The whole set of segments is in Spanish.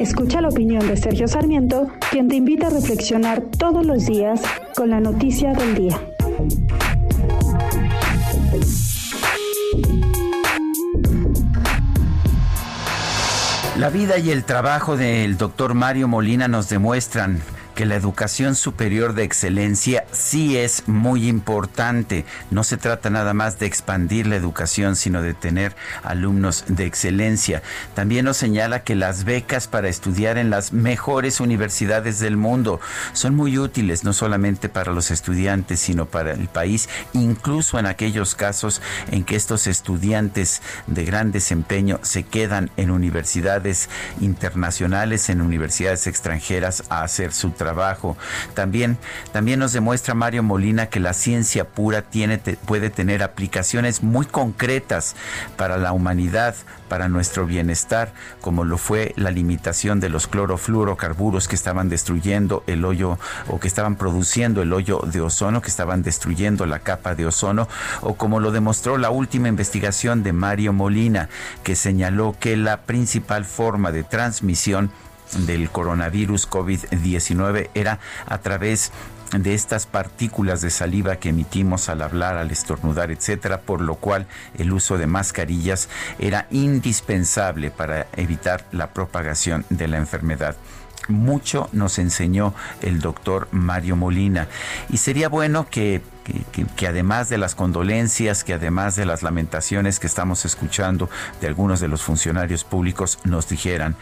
Escucha la opinión de Sergio Sarmiento, quien te invita a reflexionar todos los días con la noticia del día. La vida y el trabajo del doctor Mario Molina nos demuestran que la educación superior de excelencia sí es muy importante. No se trata nada más de expandir la educación, sino de tener alumnos de excelencia. También nos señala que las becas para estudiar en las mejores universidades del mundo son muy útiles, no solamente para los estudiantes, sino para el país, incluso en aquellos casos en que estos estudiantes de gran desempeño se quedan en universidades internacionales, en universidades extranjeras a hacer su trabajo También, también nos demuestra Mario Molina que la ciencia pura tiene, puede tener aplicaciones muy concretas para la humanidad, para nuestro bienestar, como lo fue la limitación de los clorofluorocarburos que estaban destruyendo el hoyo o que estaban produciendo el hoyo de ozono, que estaban destruyendo la capa de ozono, o como lo demostró la última investigación de Mario Molina, que señaló que la principal forma de transmisión del coronavirus COVID-19 era a través de estas partículas de saliva que emitimos al hablar, al estornudar, etcétera, por lo cual el uso de mascarillas era indispensable para evitar la propagación de la enfermedad mucho nos enseñó el doctor Mario Molina. Y sería bueno que, que, además de las condolencias, que además de las lamentaciones que estamos escuchando de algunos de los funcionarios públicos, nos dijeran,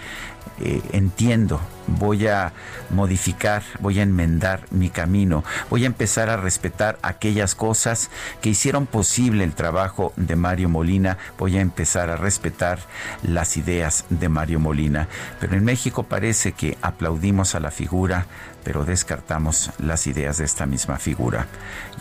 eh, entiendo, voy a modificar, voy a enmendar mi camino, voy a empezar a respetar aquellas cosas que hicieron posible el trabajo de Mario Molina, voy a empezar a respetar las ideas de Mario Molina. Pero en México parece que aplaudimos a la figura, pero descartamos las ideas de esta misma figura.